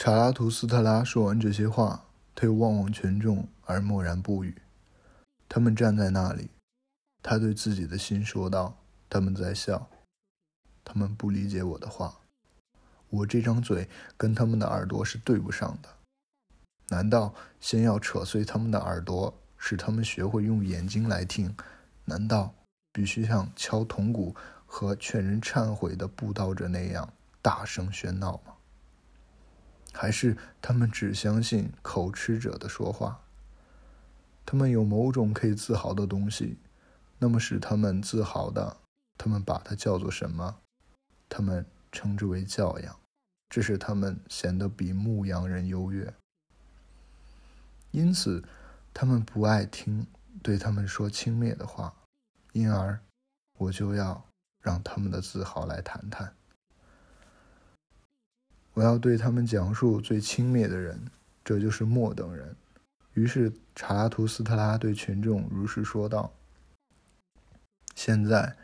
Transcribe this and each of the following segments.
查拉图斯特拉说完这些话，他又望望群众，而默然不语。他们站在那里，他对自己的心说道：“他们在笑，他们不理解我的话。我这张嘴跟他们的耳朵是对不上的。难道先要扯碎他们的耳朵，使他们学会用眼睛来听？难道必须像敲铜鼓和劝人忏悔的布道者那样大声喧闹吗？”还是他们只相信口吃者的说话？他们有某种可以自豪的东西，那么使他们自豪的，他们把它叫做什么？他们称之为教养，这使他们显得比牧羊人优越。因此，他们不爱听对他们说轻蔑的话，因而，我就要让他们的自豪来谈谈。我要对他们讲述最轻蔑的人，这就是末等人。于是查拉图斯特拉对群众如实说道：“现在，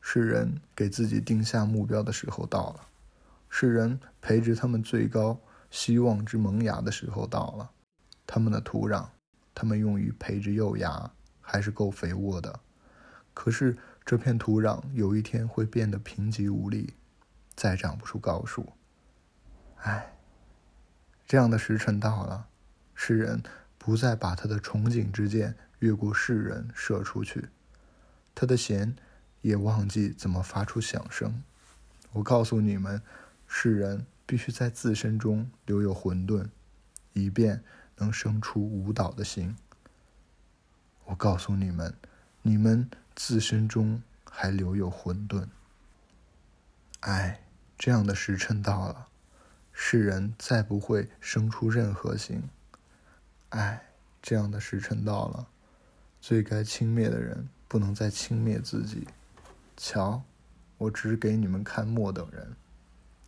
世人给自己定下目标的时候到了，世人培植他们最高希望之萌芽的时候到了。他们的土壤，他们用于培植幼芽，还是够肥沃的。可是这片土壤有一天会变得贫瘠无力，再长不出高树。”唉，这样的时辰到了，世人不再把他的憧憬之箭越过世人射出去，他的弦也忘记怎么发出响声。我告诉你们，世人必须在自身中留有混沌，以便能生出舞蹈的心。我告诉你们，你们自身中还留有混沌。唉，这样的时辰到了。世人再不会生出任何形。唉，这样的时辰到了，最该轻蔑的人不能再轻蔑自己。瞧，我只给你们看末等人。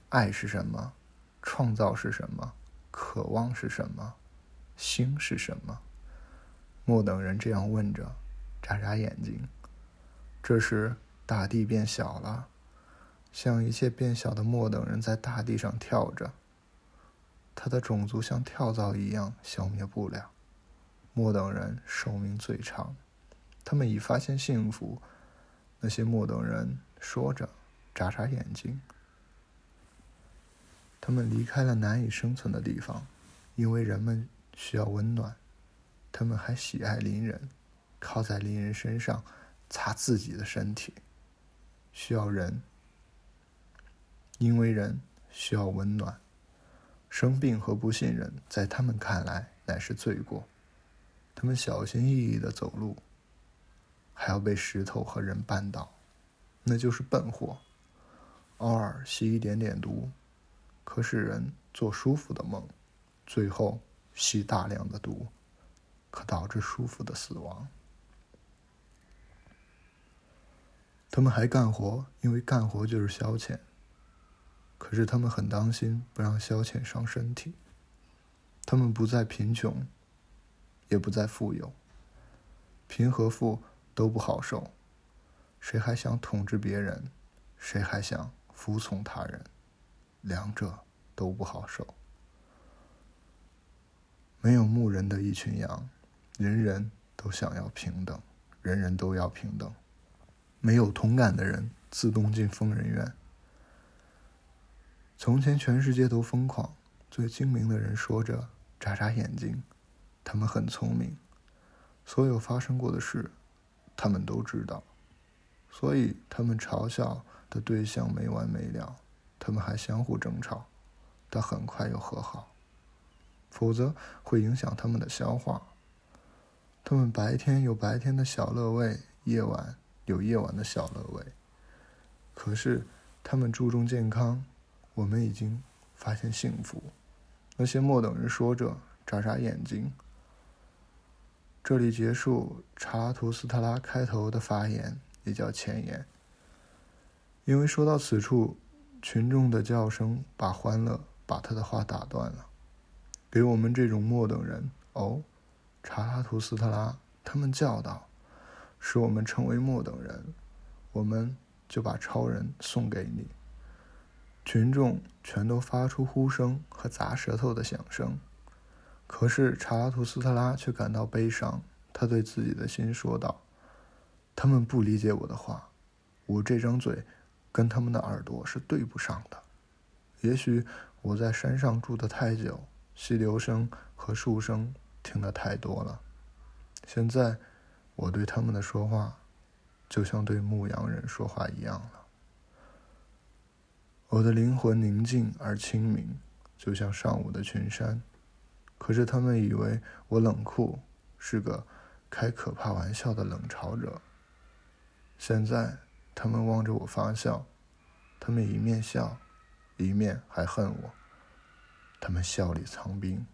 爱是什么？创造是什么？渴望是什么？心是什么？末等人这样问着，眨眨眼睛。这时，大地变小了。像一切变小的末等人在大地上跳着，他的种族像跳蚤一样消灭不了。末等人寿命最长，他们已发现幸福。那些末等人说着，眨眨眼睛。他们离开了难以生存的地方，因为人们需要温暖。他们还喜爱邻人，靠在邻人身上擦自己的身体，需要人。因为人需要温暖，生病和不信任在他们看来乃是罪过。他们小心翼翼的走路，还要被石头和人绊倒，那就是笨货。偶尔吸一点点毒，可使人做舒服的梦；最后吸大量的毒，可导致舒服的死亡。他们还干活，因为干活就是消遣。可是他们很当心，不让消遣伤身体。他们不再贫穷，也不再富有。贫和富都不好受。谁还想统治别人？谁还想服从他人？两者都不好受。没有牧人的一群羊，人人都想要平等，人人都要平等。没有同感的人，自动进疯人院。从前，全世界都疯狂。最精明的人说着，眨眨眼睛。他们很聪明，所有发生过的事，他们都知道。所以，他们嘲笑的对象没完没了。他们还相互争吵，但很快又和好。否则，会影响他们的消化。他们白天有白天的小乐味，夜晚有夜晚的小乐味。可是，他们注重健康。我们已经发现幸福。那些末等人说着，眨眨眼睛。这里结束查拉图斯特拉开头的发言，也叫前言。因为说到此处，群众的叫声把欢乐把他的话打断了。给我们这种末等人，哦，查拉图斯特拉，他们叫道，使我们成为末等人，我们就把超人送给你。群众全都发出呼声和砸舌头的响声。可是查拉图斯特拉却感到悲伤，他对自己的心说道：“他们不理解我的话，我这张嘴跟他们的耳朵是对不上的。也许我在山上住的太久，溪流声和树声听得太多了。现在我对他们的说话，就像对牧羊人说话一样了。”我的灵魂宁静而清明，就像上午的群山。可是他们以为我冷酷，是个开可怕玩笑的冷嘲者。现在他们望着我发笑，他们一面笑，一面还恨我。他们笑里藏冰。